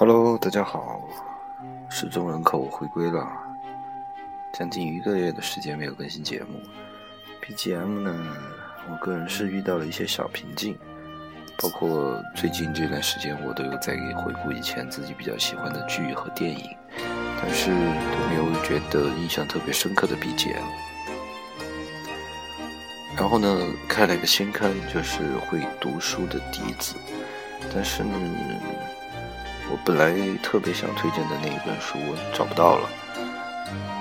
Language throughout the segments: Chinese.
Hello，大家好，失踪人口回归了，将近一个月的时间没有更新节目。BGM 呢，我个人是遇到了一些小瓶颈，包括最近这段时间我都有在回顾以前自己比较喜欢的剧和电影，但是都没有觉得印象特别深刻的 BGM。然后呢，开了一个新坑，就是会读书的笛子，但是呢。我本来特别想推荐的那一本书，我找不到了。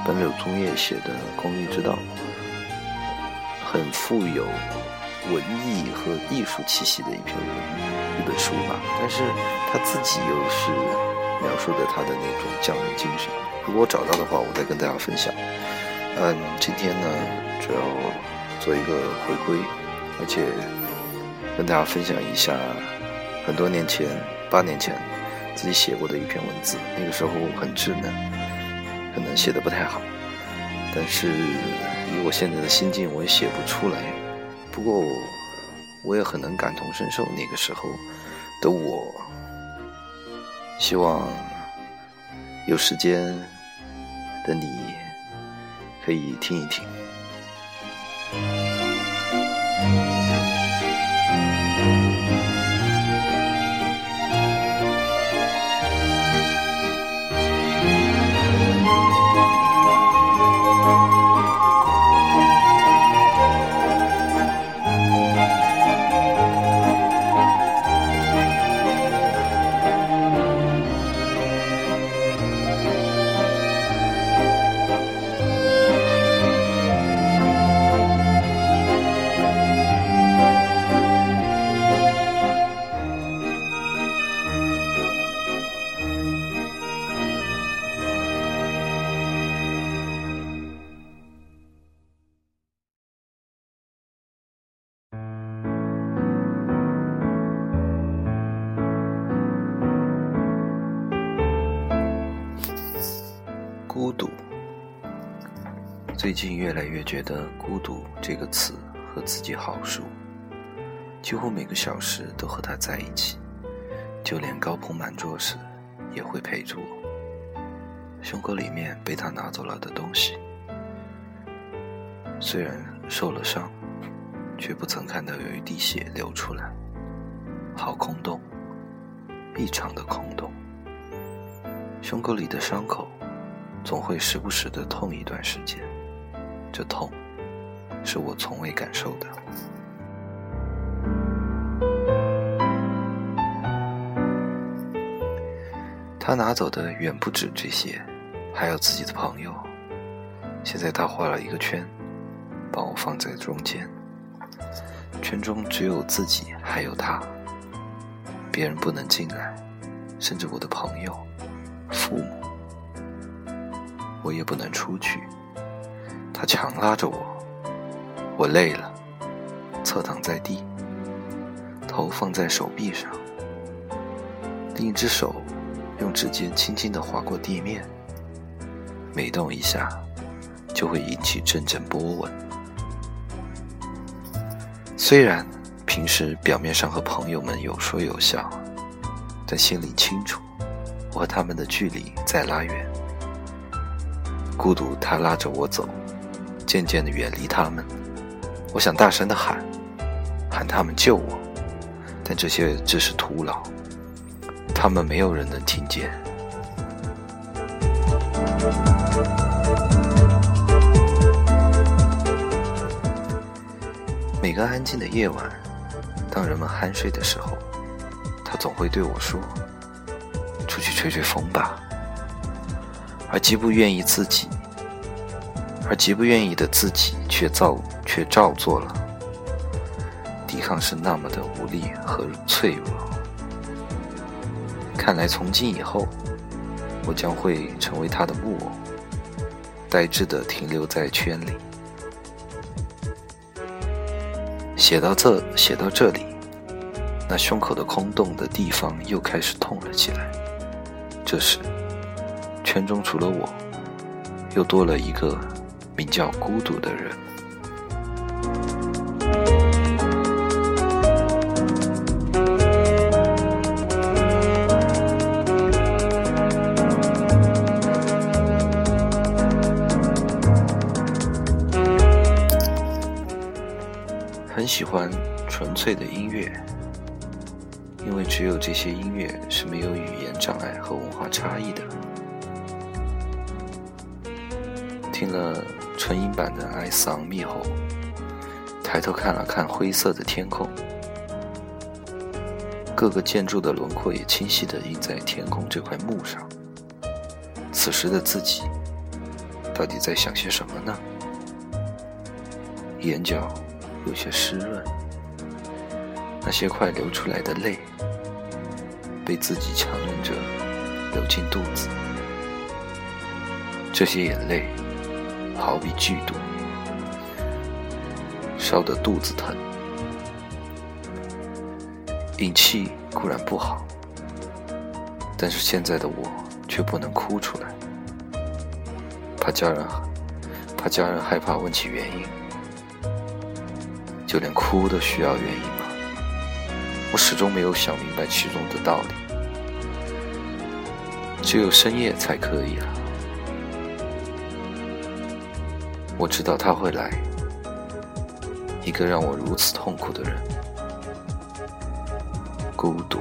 本柳宗业写的《公益之道》，很富有文艺和艺术气息的一篇文一本书吧。但是他自己又是描述的他的那种匠人精神。如果我找到的话，我再跟大家分享。嗯，今天呢，主要做一个回归，而且跟大家分享一下很多年前，八年前。自己写过的一篇文字，那个时候很稚嫩，可能写的不太好，但是以我现在的心境，我也写不出来。不过我也很能感同身受那个时候的我，希望有时间的你可以听一听。孤独，最近越来越觉得“孤独”这个词和自己好熟，几乎每个小时都和他在一起，就连高朋满座时也会陪着我。胸口里面被他拿走了的东西，虽然受了伤，却不曾看到有一滴血流出来，好空洞，异常的空洞。胸口里的伤口。总会时不时的痛一段时间，这痛是我从未感受的。他拿走的远不止这些，还有自己的朋友。现在他画了一个圈，把我放在中间，圈中只有自己还有他，别人不能进来，甚至我的朋友、父母。我也不能出去，他强拉着我，我累了，侧躺在地，头放在手臂上，另一只手用指尖轻轻地划过地面，每动一下，就会引起阵阵波纹。虽然平时表面上和朋友们有说有笑，但心里清楚，我和他们的距离在拉远。孤独，他拉着我走，渐渐的远离他们。我想大声的喊，喊他们救我，但这些只是徒劳，他们没有人能听见。每个安静的夜晚，当人们酣睡的时候，他总会对我说：“出去吹吹风吧。”而极不愿意自己，而极不愿意的自己，却造却照做了。抵抗是那么的无力和脆弱。看来从今以后，我将会成为他的木偶，呆滞的停留在圈里。写到这，写到这里，那胸口的空洞的地方又开始痛了起来。这时。圈中除了我，又多了一个名叫孤独的人。很喜欢纯粹的音乐。因为只有这些音乐是没有语言障碍和文化差异的。听了。纯音版的《哀桑密后》，抬头看了看灰色的天空，各个建筑的轮廓也清晰地印在天空这块幕上。此时的自己，到底在想些什么呢？眼角有些湿润，那些快流出来的泪，被自己强忍着流进肚子。这些眼泪，好比剧毒，烧得肚子疼。隐气固然不好，但是现在的我却不能哭出来，怕家人，怕家人害怕问起原因。就连哭都需要原因吗？我始终没有想明白其中的道理。只有深夜才可以啊！我知道他会来，一个让我如此痛苦的人，孤独。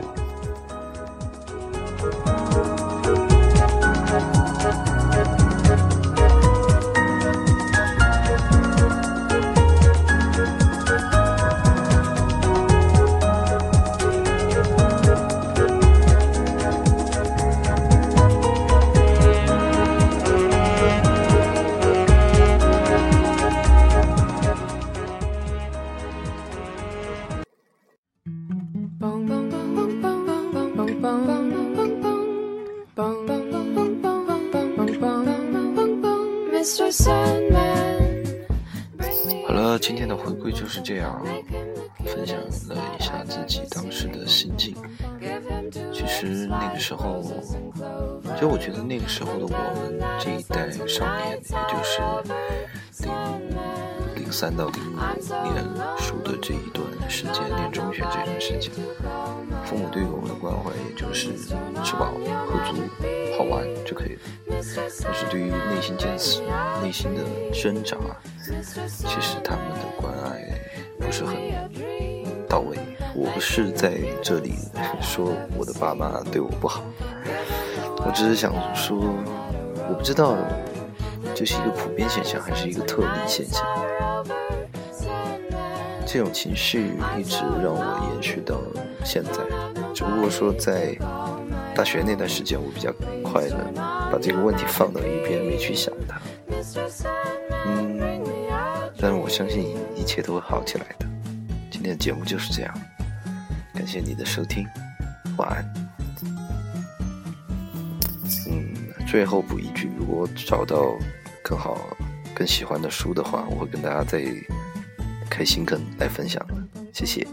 天的回归就是这样，分享了一下自己当时的心境。其实那个时候，其实我觉得那个时候的我们这一代少年，也就是零零三到零五年书的这一段时间，念中学这段时间，父母对我们的关怀也就是吃饱喝足。好玩就可以了，但是对于内心坚持、内心的挣扎，其实他们的关爱不是很到位。我不是在这里说我的爸妈对我不好，我只是想说，我不知道这是一个普遍现象还是一个特例现象。这种情绪一直让我延续到现在，只不过说在。大学那段时间，我比较快乐，把这个问题放到一边，没去想它。嗯，但是我相信一切都会好起来的。今天的节目就是这样，感谢你的收听，晚安。嗯，最后补一句，如果找到更好、更喜欢的书的话，我会跟大家再开心跟来分享的。谢谢。